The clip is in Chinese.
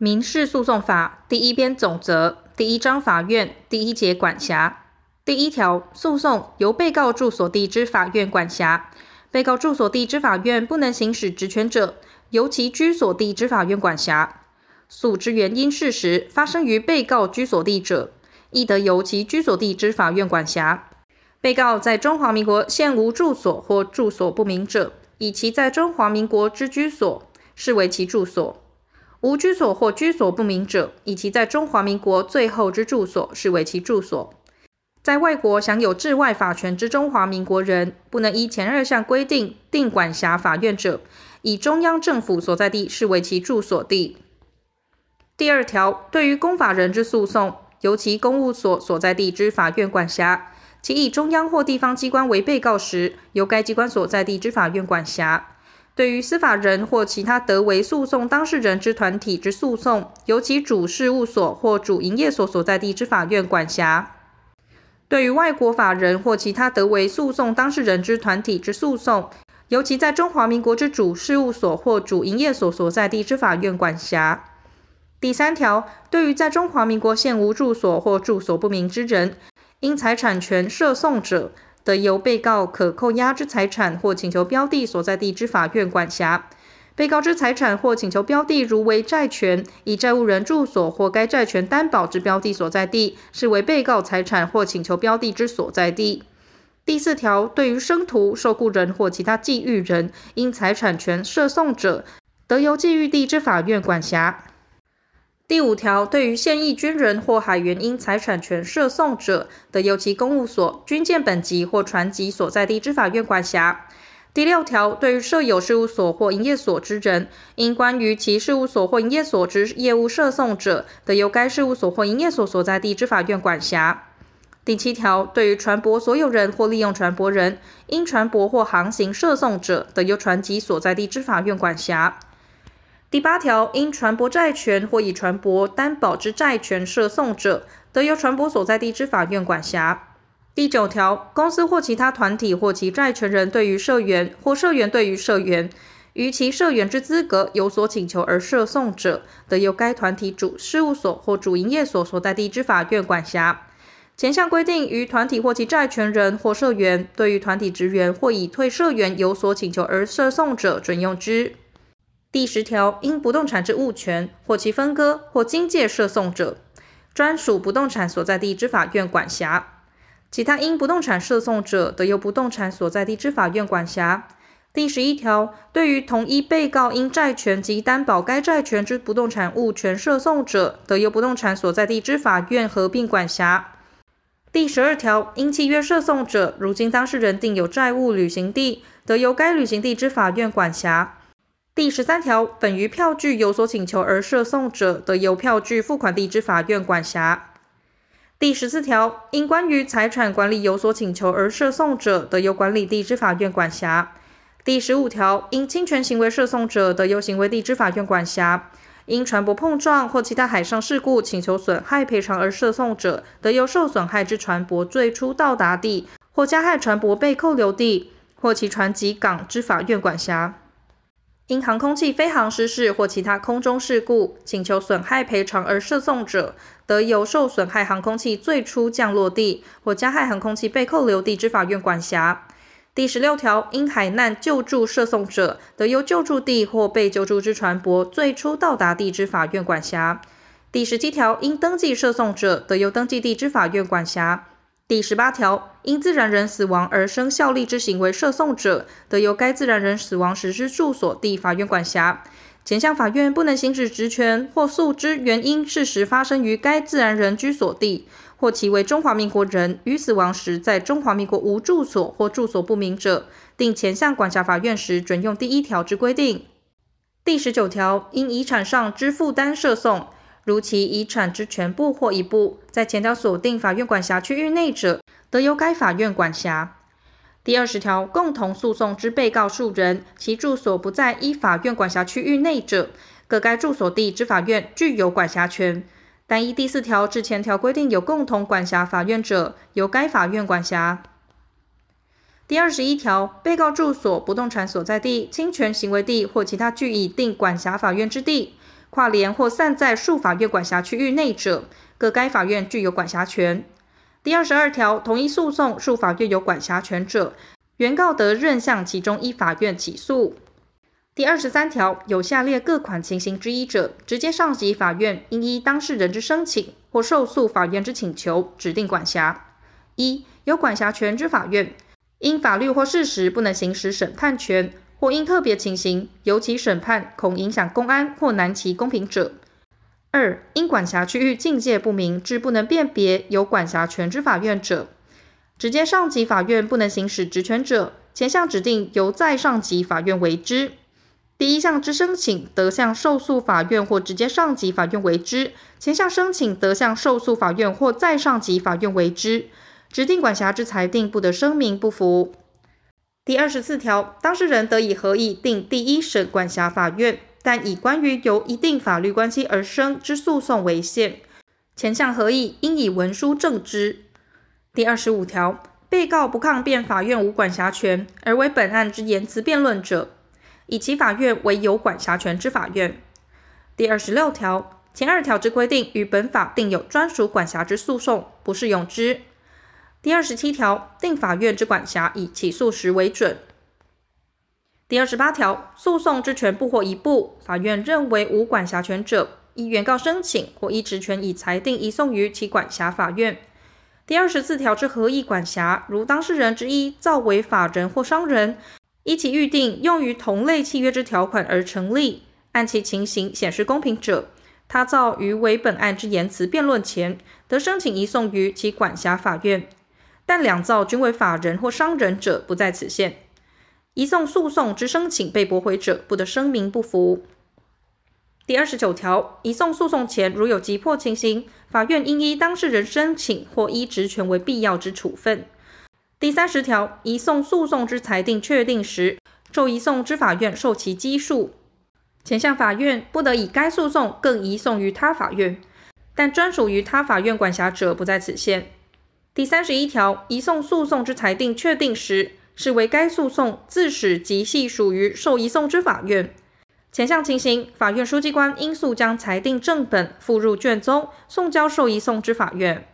民事诉讼法第一编总则第一章法院第一节管辖第一条，诉讼由被告住所地之法院管辖。被告住所地之法院不能行使职权者，由其居所地之法院管辖。诉之原因事实发生于被告居所地者，亦得由其居所地之法院管辖。被告在中华民国现无住所或住所不明者，以其在中华民国之居所视为其住所。无居所或居所不明者，以其在中华民国最后之住所视为其住所。在外国享有治外法权之中华民国人，不能依前二项规定定管辖法院者，以中央政府所在地视为其住所地。第二条，对于公法人之诉讼，由其公务所所在地之法院管辖；其以中央或地方机关为被告时，由该机关所在地之法院管辖。对于司法人或其他得为诉讼当事人之团体之诉讼，由其主事务所或主营业所所在地之法院管辖；对于外国法人或其他得为诉讼当事人之团体之诉讼，由其在中华民国之主事务所或主营业所所在地之法院管辖。第三条，对于在中华民国现无住所或住所不明之人，因财产权涉讼者，得由被告可扣押之财产或请求标的所在地之法院管辖。被告之财产或请求标的如为债权，以债务人住所或该债权担保之标的所在地，视为被告财产或请求标的之所在地。第四条，对于生徒、受雇人或其他寄寓人，因财产权涉讼者，得由寄寓地之法院管辖。第五条，对于现役军人或海员因财产权涉讼者，得由其公务所、军舰本籍或船籍所在地之法院管辖。第六条，对于设有事务所或营业所之人，因关于其事务所或营业所之业务涉讼者，得由该事务所或营业所所在地之法院管辖。第七条，对于船舶所有人或利用船舶人，因船舶或航行涉讼者，得由船籍所在地之法院管辖。第八条，因船舶债权或以船舶担保之债权涉讼者，得由船舶所在地之法院管辖。第九条，公司或其他团体或其债权人对于社员或社员对于社员，于其社员之资格有所请求而涉讼者，得由该团体主事务所或主营业所所在地之法院管辖。前项规定于团体或其债权人或社员对于团体职员或已退社员有所请求而涉讼者，准用之。第十条，因不动产之物权或其分割或经借涉讼者，专属不动产所在地之法院管辖；其他因不动产涉讼者，得由不动产所在地之法院管辖。第十一条，对于同一被告因债权及担保该债权之不动产物权涉讼者，得由不动产所在地之法院合并管辖。第十二条，因契约涉讼者，如经当事人定有债务履行地，得由该履行地之法院管辖。第十三条，本于票据有所请求而涉讼者，得由票据付款地之法院管辖。第十四条，因关于财产管理有所请求而涉讼者，得由管理地之法院管辖。第十五条，因侵权行为涉讼者，得由行为地之法院管辖。因船舶碰撞或其他海上事故请求损害赔偿而涉讼者，得由受损害之船舶最初到达地或加害船舶被扣留地或其船籍港之法院管辖。因航空器飞航失事或其他空中事故，请求损害赔偿而涉讼者，得由受损害航空器最初降落地或加害航空器被扣留地之法院管辖。第十六条，因海难救助涉讼者，得由救助地或被救助之船舶最初到达地之法院管辖。第十七条，因登记涉讼者，得由登记地之法院管辖。第十八条，因自然人死亡而生效力之行为涉讼者，得由该自然人死亡时之住所地法院管辖。前项法院不能行使职权或诉之原因事实发生于该自然人居所地，或其为中华民国人，于死亡时在中华民国无住所或住所不明者，定前项管辖法院时，准用第一条之规定。第十九条，因遗产上之负担涉讼。如其遗产之全部或一部，在前条所定法院管辖区域内者，得由该法院管辖。第二十条，共同诉讼之被告数人，其住所不在依法院管辖区域内者，各该住所地之法院具有管辖权。但依第四条至前条规定有共同管辖法院者，由该法院管辖。第二十一条，被告住所、不动产所在地、侵权行为地或其他据以定管辖法院之地。跨连或散在数法院管辖区域内者，各该法院具有管辖权。第二十二条，同一诉讼数法院有管辖权者，原告得任向其中一法院起诉。第二十三条，有下列各款情形之一者，直接上级法院应依当事人之申请或受诉法院之请求，指定管辖：一、有管辖权之法院，因法律或事实不能行使审判权，或因特别情形，尤其审判恐影响公安或难其公平者；二、因管辖区域境界不明，致不能辨别有管辖权之法院者，直接上级法院不能行使职权者，前项指定由再上级法院为之。第一项之申请得向受诉法院或直接上级法院为之，前项申请得向受诉法院或再上级法院为之，指定管辖之裁定不得声明不服。第二十四条，当事人得以合议定第一审管辖法院，但以关于由一定法律关系而生之诉讼为限。前项合议应以文书证之。第二十五条，被告不抗辩法院无管辖权，而为本案之言辞辩论者。以其法院为有管辖权之法院。第二十六条前二条之规定，与本法定有专属管辖之诉讼，不适用之。第二十七条定法院之管辖以起诉时为准。第二十八条诉讼之全部或一部，法院认为无管辖权者，依原告申请或依职权以裁定移送于其管辖法院。第二十四条之合议管辖，如当事人之一造为法人或商人。依其预定用于同类契约之条款而成立，按其情形显示公平者，他造于为本案之言辞辩论前，得申请移送于其管辖法院。但两造均为法人或商人者，不在此限。移送诉讼之申请被驳回者，不得声明不服。第二十九条，移送诉讼前，如有急迫情形，法院应依当事人申请或依职权为必要之处分。第三十条，移送诉讼之裁定确定时，受移送之法院受其羁束。前项法院不得以该诉讼更移送于他法院，但专属于他法院管辖者不在此限。第三十一条，移送诉讼之裁定确定时，视为该诉讼自始即系属于受移送之法院。前项情形，法院书记官应诉将裁定正本附入卷宗，送交受移送之法院。